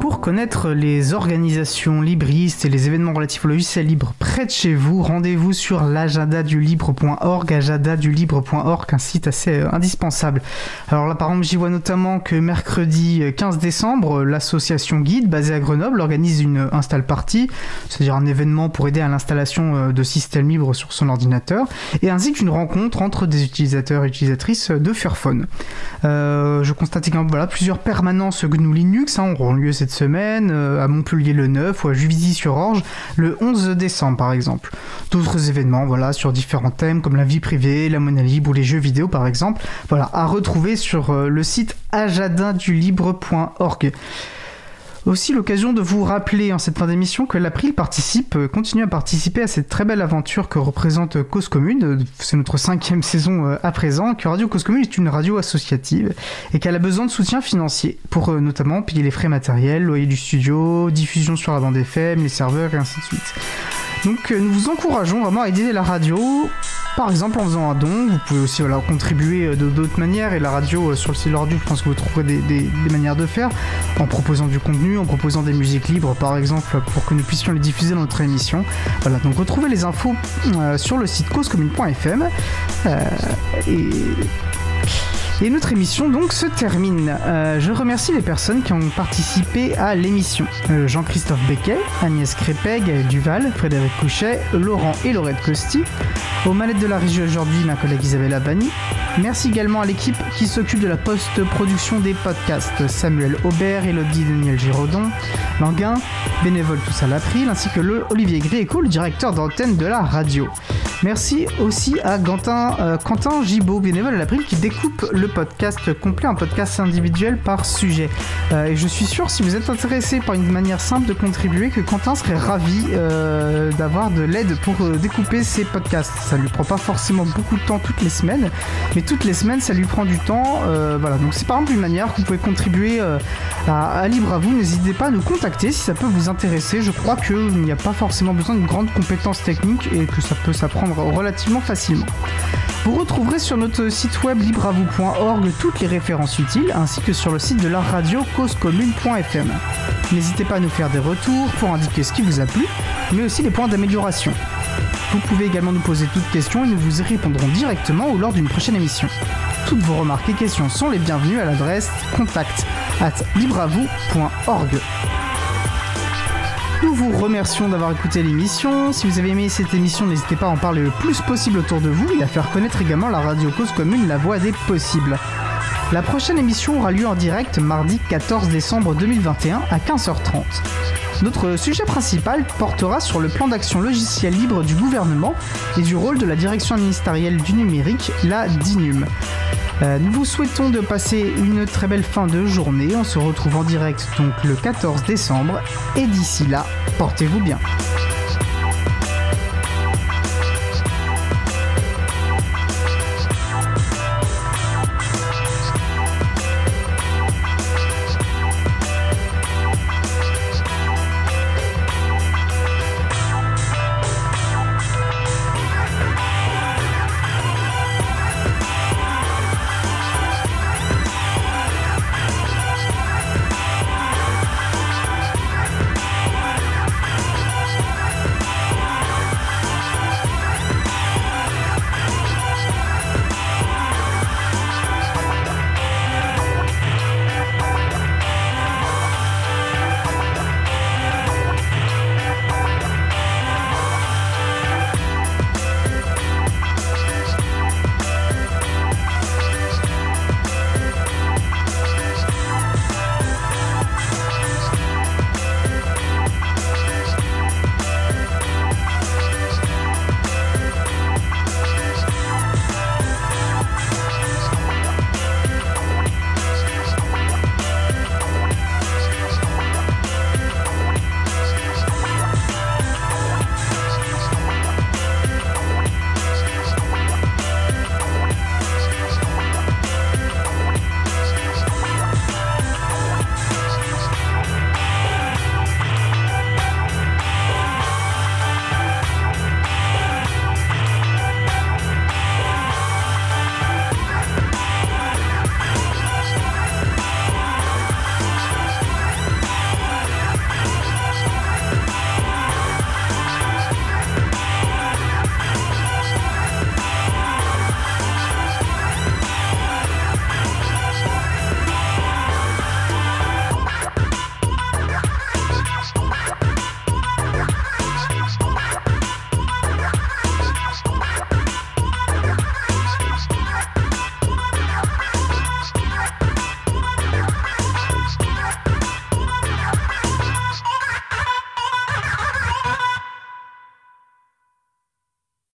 Pour connaître les organisations libristes et les événements relatifs au logiciel libre près de chez vous, rendez-vous sur l'agendadulibre.org, agendadulibre.org, un site assez euh, indispensable. Alors là, par exemple, j'y vois notamment que mercredi 15 euh, décembre, l'association Guide, basée à Grenoble, organise une install party, c'est-à-dire un événement pour aider à l'installation euh, de systèmes libres sur son ordinateur, et ainsi qu'une rencontre entre des utilisateurs et utilisatrices de Fairphone. je constate également voilà, plusieurs permanences GNU Linux hein, auront lieu cette semaine, euh, à Montpellier le 9 ou à Juvisy-sur-Orge le 11 décembre par exemple. D'autres événements voilà, sur différents thèmes comme la vie privée, la monnaie libre ou les jeux vidéo par exemple, voilà, à retrouver sur euh, le site ajadindulibre.org. Aussi l'occasion de vous rappeler en cette fin d'émission que l'April participe, euh, continue à participer à cette très belle aventure que représente Cause Commune. Euh, c'est notre cinquième saison euh, à présent, que Radio Cause Commune est une radio associative et qu'elle a besoin de soutien financier pour notamment payer les frais matériels, loyer du studio, diffusion sur la bande FM, les serveurs et ainsi de suite. Donc nous vous encourageons vraiment à aider la radio par exemple en faisant un don. Vous pouvez aussi voilà, contribuer euh, de d'autres manières. Et la radio, euh, sur le site radio, je pense que vous trouverez des, manières de faire. En proposant du contenu, en proposant des musiques libres, par exemple, pour que nous puissions les diffuser dans notre émission. Voilà, donc retrouvez les infos euh, sur le site causecommune.fm. et et notre émission donc se termine. Euh, je remercie les personnes qui ont participé à l'émission. Euh, Jean-Christophe Becquet, Agnès Crépeg, Duval, Frédéric Couchet, Laurent et Laurette Costi. Aux manettes de la régie aujourd'hui, ma collègue Isabelle Abani. Merci également à l'équipe qui s'occupe de la post-production des podcasts. Samuel Aubert, Elodie Daniel Giraudon, Languin, bénévole tous à l'April, ainsi que le Olivier Gréco, le directeur d'antenne de la radio. Merci aussi à Quentin, euh, Quentin Gibaud, bénévole à l'April, qui découpe le podcast complet, un podcast individuel par sujet. Euh, et je suis sûr, si vous êtes intéressé par une manière simple de contribuer, que Quentin serait ravi euh, d'avoir de l'aide pour découper ses podcasts. Ça lui prend pas forcément beaucoup de temps toutes les semaines, mais toutes les semaines, ça lui prend du temps. voilà, donc c'est par exemple une manière que vous pouvez contribuer à, Libre à vous. N'hésitez pas à nous contacter si ça peut vous intéresser. Je crois qu'il n'y a pas forcément besoin d'une grande compétence technique et que ça peut s'apprendre relativement facilement. Vous retrouverez sur notre site web libravou.org toutes les références utiles ainsi que sur le site de la radio causecommune.fm. N'hésitez pas à nous faire des retours pour indiquer ce qui vous a plu, mais aussi les points d'amélioration. Vous pouvez également nous poser toutes questions et nous vous y répondrons directement ou lors d'une prochaine émission. Toutes vos remarques et questions sont les bienvenues à l'adresse contact at libravou.org. Nous vous remercions d'avoir écouté l'émission. Si vous avez aimé cette émission, n'hésitez pas à en parler le plus possible autour de vous et à faire connaître également la radio cause commune, la voix des possibles. La prochaine émission aura lieu en direct mardi 14 décembre 2021 à 15h30. Notre sujet principal portera sur le plan d'action logiciel libre du gouvernement et du rôle de la direction ministérielle du numérique, la DINUM. Euh, nous vous souhaitons de passer une très belle fin de journée. On se retrouve en direct donc le 14 décembre. Et d'ici là, portez-vous bien.